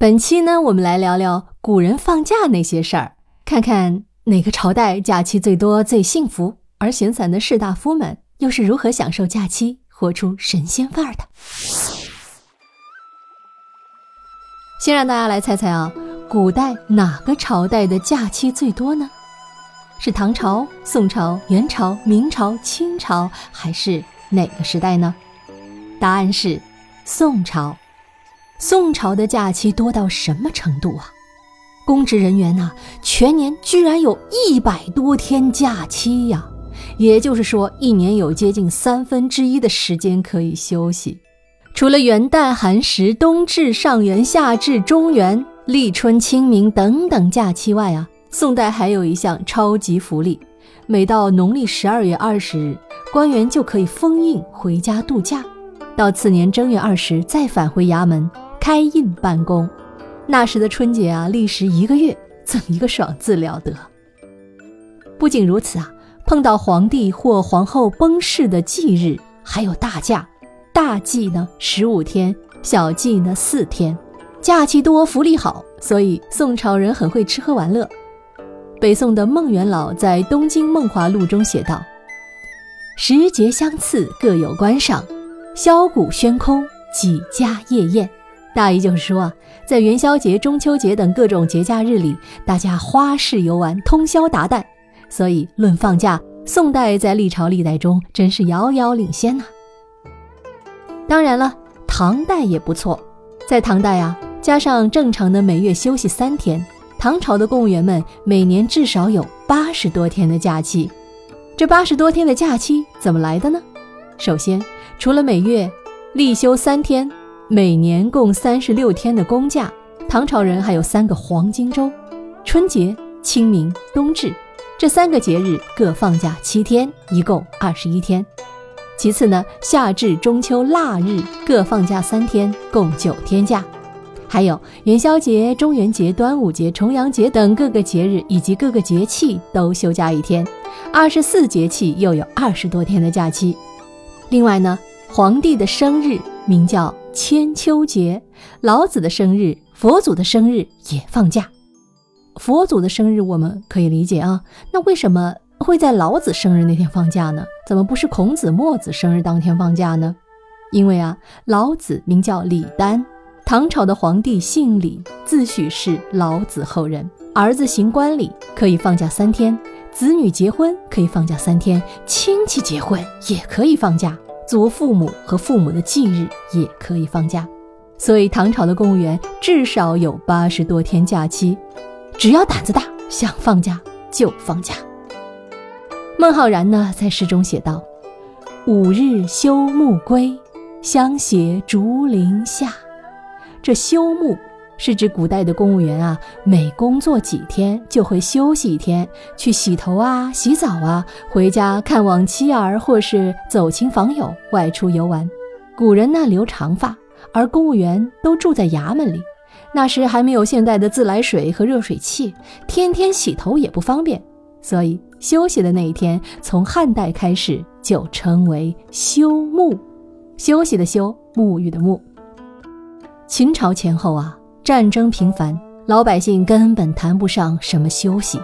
本期呢，我们来聊聊古人放假那些事儿，看看哪个朝代假期最多、最幸福，而闲散的士大夫们又是如何享受假期、活出神仙范儿的。先让大家来猜猜啊，古代哪个朝代的假期最多呢？是唐朝、宋朝、元朝、明朝、清朝，还是哪个时代呢？答案是宋朝。宋朝的假期多到什么程度啊？公职人员呐，全年居然有一百多天假期呀！也就是说，一年有接近三分之一的时间可以休息。除了元旦、寒食、冬至、上元、夏至、中元、立春、清明等等假期外啊，宋代还有一项超级福利：每到农历十二月二十日，官员就可以封印回家度假，到次年正月二十再返回衙门。开印办公，那时的春节啊，历时一个月，怎一个爽字了得！不仅如此啊，碰到皇帝或皇后崩逝的忌日，还有大假，大忌呢十五天，小忌呢四天，假期多，福利好，所以宋朝人很会吃喝玩乐。北宋的孟元老在《东京梦华录》中写道：“时节相次，各有观赏，箫鼓喧空，几家夜宴。”大意就是说啊，在元宵节、中秋节等各种节假日里，大家花式游玩，通宵达旦。所以论放假，宋代在历朝历代中真是遥遥领先呐。当然了，唐代也不错。在唐代啊，加上正常的每月休息三天，唐朝的公务员们每年至少有八十多天的假期。这八十多天的假期怎么来的呢？首先，除了每月例休三天。每年共三十六天的公假，唐朝人还有三个黄金周：春节、清明、冬至，这三个节日各放假七天，一共二十一天。其次呢，夏至、中秋、腊日各放假三天，共九天假。还有元宵节、中元节、端午节、重阳节等各个节日以及各个节气都休假一天，二十四节气又有二十多天的假期。另外呢，皇帝的生日名叫。千秋节，老子的生日，佛祖的生日也放假。佛祖的生日我们可以理解啊，那为什么会在老子生日那天放假呢？怎么不是孔子、墨子生日当天放假呢？因为啊，老子名叫李丹，唐朝的皇帝姓李，自诩是老子后人，儿子行冠礼可以放假三天，子女结婚可以放假三天，亲戚结婚也可以放假。祖父母和父母的忌日也可以放假，所以唐朝的公务员至少有八十多天假期。只要胆子大，想放假就放假。孟浩然呢，在诗中写道：“五日休沐归，相携竹林下。”这休沐。是指古代的公务员啊，每工作几天就会休息一天，去洗头啊、洗澡啊，回家看望妻儿，或是走亲访友，外出游玩。古人呢留长发，而公务员都住在衙门里。那时还没有现代的自来水和热水器，天天洗头也不方便，所以休息的那一天，从汉代开始就称为休沐，休息的休，沐浴的沐。秦朝前后啊。战争频繁，老百姓根本谈不上什么休息，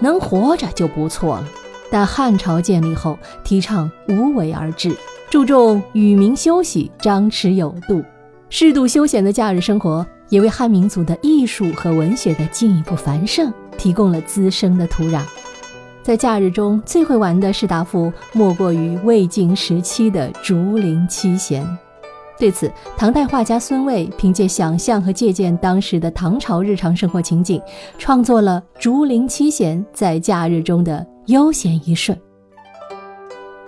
能活着就不错了。但汉朝建立后，提倡无为而治，注重与民休息，张弛有度，适度休闲的假日生活，也为汉民族的艺术和文学的进一步繁盛提供了滋生的土壤。在假日中最会玩的士大夫，莫过于魏晋时期的竹林七贤。对此，唐代画家孙蔚凭借想象和借鉴当时的唐朝日常生活情景，创作了竹林七贤在假日中的悠闲一瞬。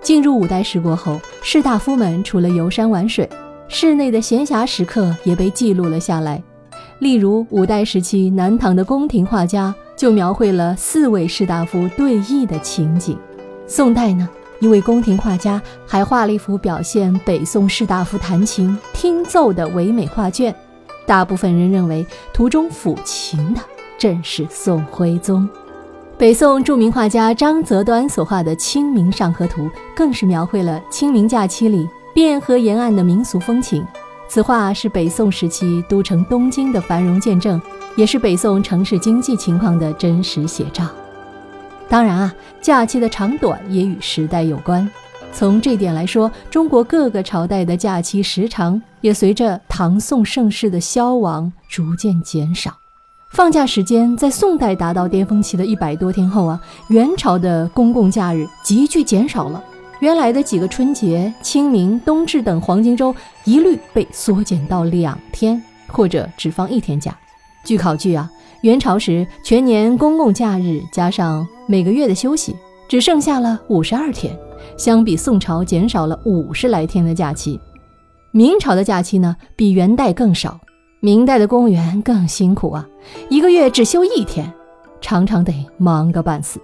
进入五代十国后，士大夫们除了游山玩水，室内的闲暇时刻也被记录了下来。例如，五代时期南唐的宫廷画家就描绘了四位士大夫对弈的情景。宋代呢？一位宫廷画家还画了一幅表现北宋士大夫弹琴听奏的唯美画卷，大部分人认为图中抚琴的正是宋徽宗。北宋著名画家张择端所画的《清明上河图》更是描绘了清明假期里汴河沿岸的民俗风情。此画是北宋时期都城东京的繁荣见证，也是北宋城市经济情况的真实写照。当然啊，假期的长短也与时代有关。从这点来说，中国各个朝代的假期时长也随着唐宋盛世的消亡逐渐减少。放假时间在宋代达到巅峰期的一百多天后啊，元朝的公共假日急剧减少了。原来的几个春节、清明、冬至等黄金周，一律被缩减到两天，或者只放一天假。据考据啊，元朝时全年公共假日加上每个月的休息，只剩下了五十二天，相比宋朝减少了五十来天的假期。明朝的假期呢，比元代更少。明代的公务员更辛苦啊，一个月只休一天，常常得忙个半死。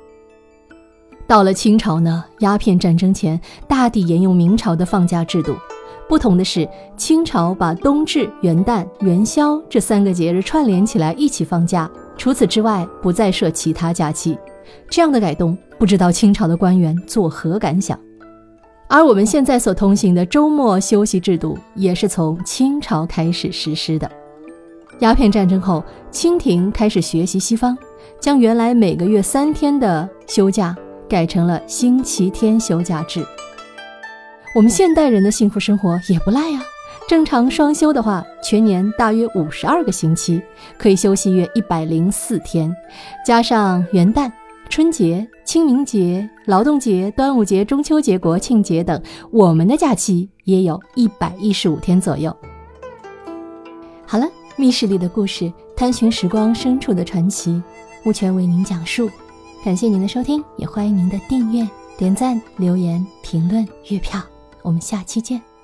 到了清朝呢，鸦片战争前大抵沿用明朝的放假制度，不同的是，清朝把冬至、元旦、元宵这三个节日串联起来一起放假，除此之外不再设其他假期。这样的改动，不知道清朝的官员作何感想。而我们现在所通行的周末休息制度，也是从清朝开始实施的。鸦片战争后，清廷开始学习西方，将原来每个月三天的休假。改成了星期天休假制。我们现代人的幸福生活也不赖呀。正常双休的话，全年大约五十二个星期，可以休息约一百零四天，加上元旦、春节、清明节、劳动节、端午节、中秋节、国庆节等，我们的假期也有一百一十五天左右。好了，密室里的故事，探寻时光深处的传奇，目前为您讲述。感谢您的收听，也欢迎您的订阅、点赞、留言、评论、月票。我们下期见。